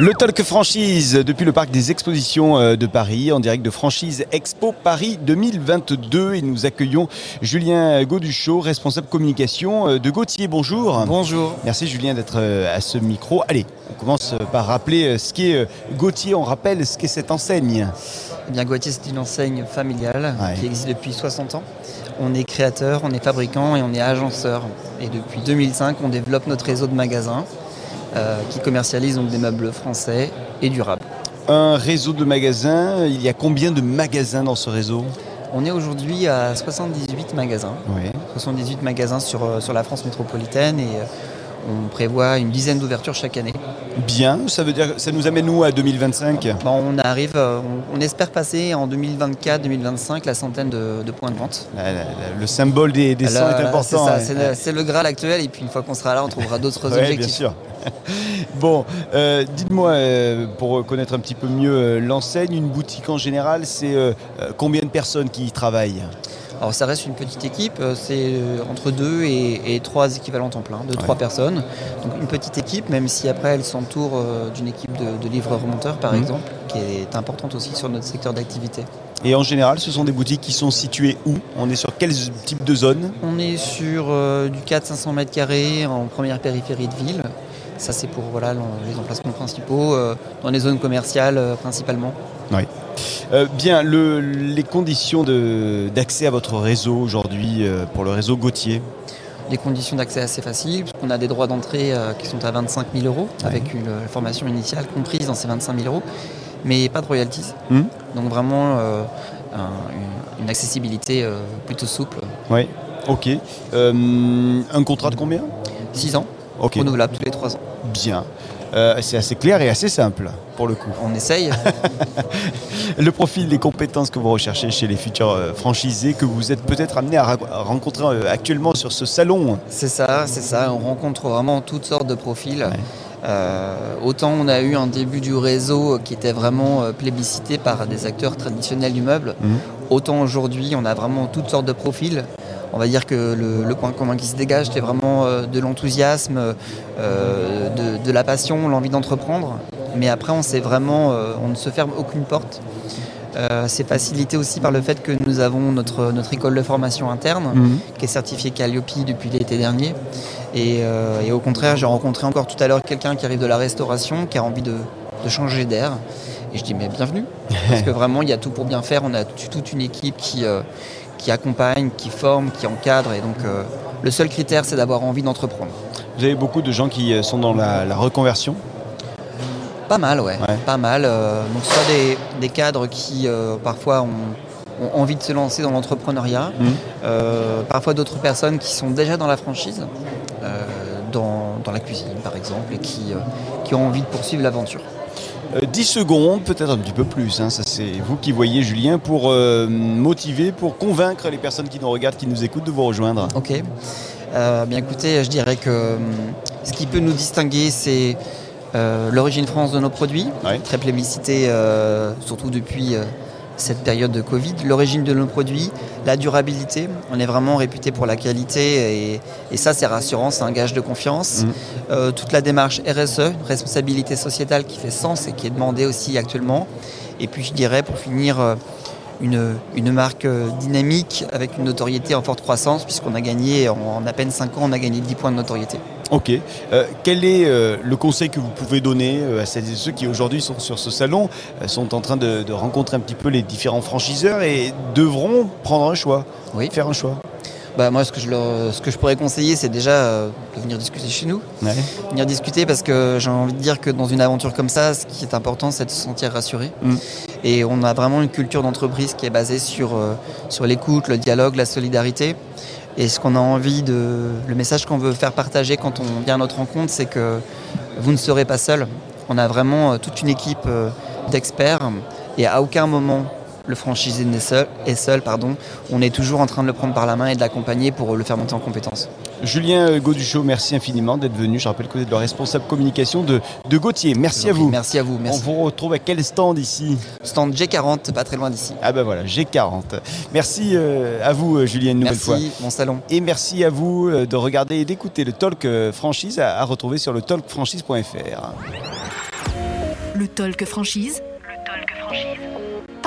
Le Talk Franchise depuis le parc des expositions euh, de Paris en direct de Franchise Expo Paris 2022 et nous accueillons Julien Gauduchot, responsable communication euh, de Gauthier. Bonjour. Bonjour. Merci Julien d'être euh, à ce micro. Allez, on commence par rappeler ce qu'est Gauthier. On rappelle ce qu'est cette enseigne. Eh bien Gauthier c'est une enseigne familiale Ouais. qui existe depuis 60 ans. On est créateur, on est fabricant et on est agenceur. Et depuis 2005 on développe notre réseau de magasins euh, qui commercialisent donc des meubles français et durables. Un réseau de magasins. Il y a combien de magasins dans ce réseau? On est aujourd'hui à 78 magasins. Oui. 78 magasins sur, euh, sur la France métropolitaine et euh, on prévoit une dizaine d'ouvertures chaque année. Bien, ça veut dire ça nous amène nous à 2025 Bon, on arrive, euh, on, on espère passer en 2024-2025 la centaine de, de points de vente. Le symbole des, des 100 Là, est important. C'est le, Graal actuel et puis une fois qu'on sera là, on trouvera d'autres Ouais, objectifs. bien sûr. bon, euh, dites-moi, euh, pour connaître un petit peu mieux euh, l'enseigne, une boutique en général, c'est combien de personnes qui y travaillent? Alors ça reste une petite équipe, euh, c'est euh, entre deux et, et trois équivalents temps plein, deux, Ouais. trois personnes. Donc une petite équipe, même si après elle s'entoure euh, d'une équipe de, de livreurs-monteurs par Mhm. exemple, qui est importante aussi sur notre secteur d'activité. Et en général, ce sont des boutiques qui sont situées où? On est sur quel type de zone? On est sur euh, du 400-500 mètres carrés en première périphérie de ville. Ça c'est pour voilà, les emplacements principaux, euh, dans les zones commerciales euh, principalement. Euh, Bien, le- les conditions d'accès à votre réseau aujourd'hui, euh, pour le réseau Gauthier Des conditions d'accès assez faciles, puisqu'on a des droits d'entrée euh, qui sont à 25 000 euros, Ouais. avec une euh, formation initiale comprise dans ces 25 000 euros, mais pas de royalties. Hmm. Donc vraiment euh, un- une, une accessibilité plutôt souple. Oui. Ok. Un contrat de combien? 6 ans, Renouvelable tous les 3 ans. Bien. Euh, c'est assez clair et assez simple pour le coup. On essaye. Le profil des compétences que vous recherchez chez les futurs euh, franchisés que vous êtes peut-être amené à, rencontrer euh, actuellement sur ce salon. c'est ça, c'est ça. On rencontre vraiment toutes sortes de profils. Ouais. Autant on a eu un début du réseau qui était vraiment plébiscité par des acteurs traditionnels du meuble, Mhm. autant aujourd'hui on a vraiment toutes sortes de profils. On va dire que le, le point commun qui se dégage, c'est vraiment euh, de l'enthousiasme, euh, de, de la passion, l'envie d'entreprendre. Mais après, on sait vraiment, euh, on ne se ferme aucune porte. Euh, c'est facilité aussi par le fait que nous avons notre, notre école de formation interne qui est certifié Calliope depuis l'été dernier. Et, euh, et au contraire, j'ai rencontré encore tout à l'heure quelqu'un qui arrive de la restauration, qui a envie de, de changer d'air. Et je dis, mais bienvenue. Parce que vraiment, il y a tout pour bien faire. On a toute une équipe qui, euh, qui accompagne, qui forme, qui encadre. Et donc, euh, le seul critère, c'est d'avoir envie d'entreprendre. Vous avez beaucoup de gens qui euh, sont dans la, la reconversion. Pas mal, ouais. Ouais. Pas mal. euh, donc, soit des, des cadres qui, euh, parfois, ont, ont envie de se lancer dans l'entrepreneuriat. Euh, parfois, d'autres personnes qui sont déjà dans la franchise, dans, dans la cuisine, par exemple, et qui, qui ont envie de poursuivre l'aventure. Euh, 10 secondes, peut-être un petit peu plus, hein, ça c'est vous qui voyez Julien, pour euh, motiver, pour convaincre les personnes qui nous regardent, qui nous écoutent de vous rejoindre. Ok. Euh, bien écoutez, je dirais que ce qui peut nous distinguer, c'est euh, l'origine France de nos produits, Ouais. très plébiscité, euh, surtout depuis euh, cette période de Covid. L'origine de nos produits, la durabilité. On est vraiment réputé pour la qualité et, et ça, c'est rassurant, c'est un gage de confiance. Mhm. Euh, toute la démarche RSE, responsabilité sociétale qui fait sens et qui est demandée aussi actuellement. Et puis, je dirais, pour finir, euh, une, une marque euh, dynamique avec une notoriété en forte croissance, puisqu'on a gagné, en, en à peine 5 ans, on a gagné 10 points de notoriété. Ok. Euh, quel est euh, le conseil que vous pouvez donner euh, à celles et ceux qui aujourd'hui sont sur ce salon, sont en train de, de rencontrer un petit peu les différents franchiseurs et devront prendre un choix, Oui. faire un choix? Bah, moi, ce que, je leur- ce que je pourrais conseiller, c'est déjà euh, de venir discuter chez nous. Ouais. Venir discuter parce que j'ai envie de dire que dans une aventure comme ça, ce qui est important, c'est de se sentir rassuré. Mm. Et on a vraiment une culture d'entreprise qui est basée sur, euh, sur l'écoute, le dialogue, la solidarité. Et ce qu'on a envie de. Le message qu'on veut faire partager quand on vient à notre rencontre, c'est que vous ne serez pas seul. On a vraiment euh, toute une équipe d'experts et à aucun moment le franchisé n'est seul, est seul. Pardon. On est toujours en train de le prendre par la main et de l'accompagner pour le faire monter en compétences. Julien Gauduchot, merci infiniment d'être venu. Je rappelle que vous êtes le responsable communication de, de Gauthier. Merci à vous. Merci à vous. Merci. On vous retrouve à quel stand ici? Stand G40, pas très loin d'ici. Ah ben voilà, G40. Merci euh, à vous, Julien, une nouvelle merci, fois. Merci, mon salon. Et merci à vous euh, de regarder et d'écouter le Talk Franchise à, à retrouver sur le talkfranchise.fr. Le Talk Franchise. Le Talk Franchise.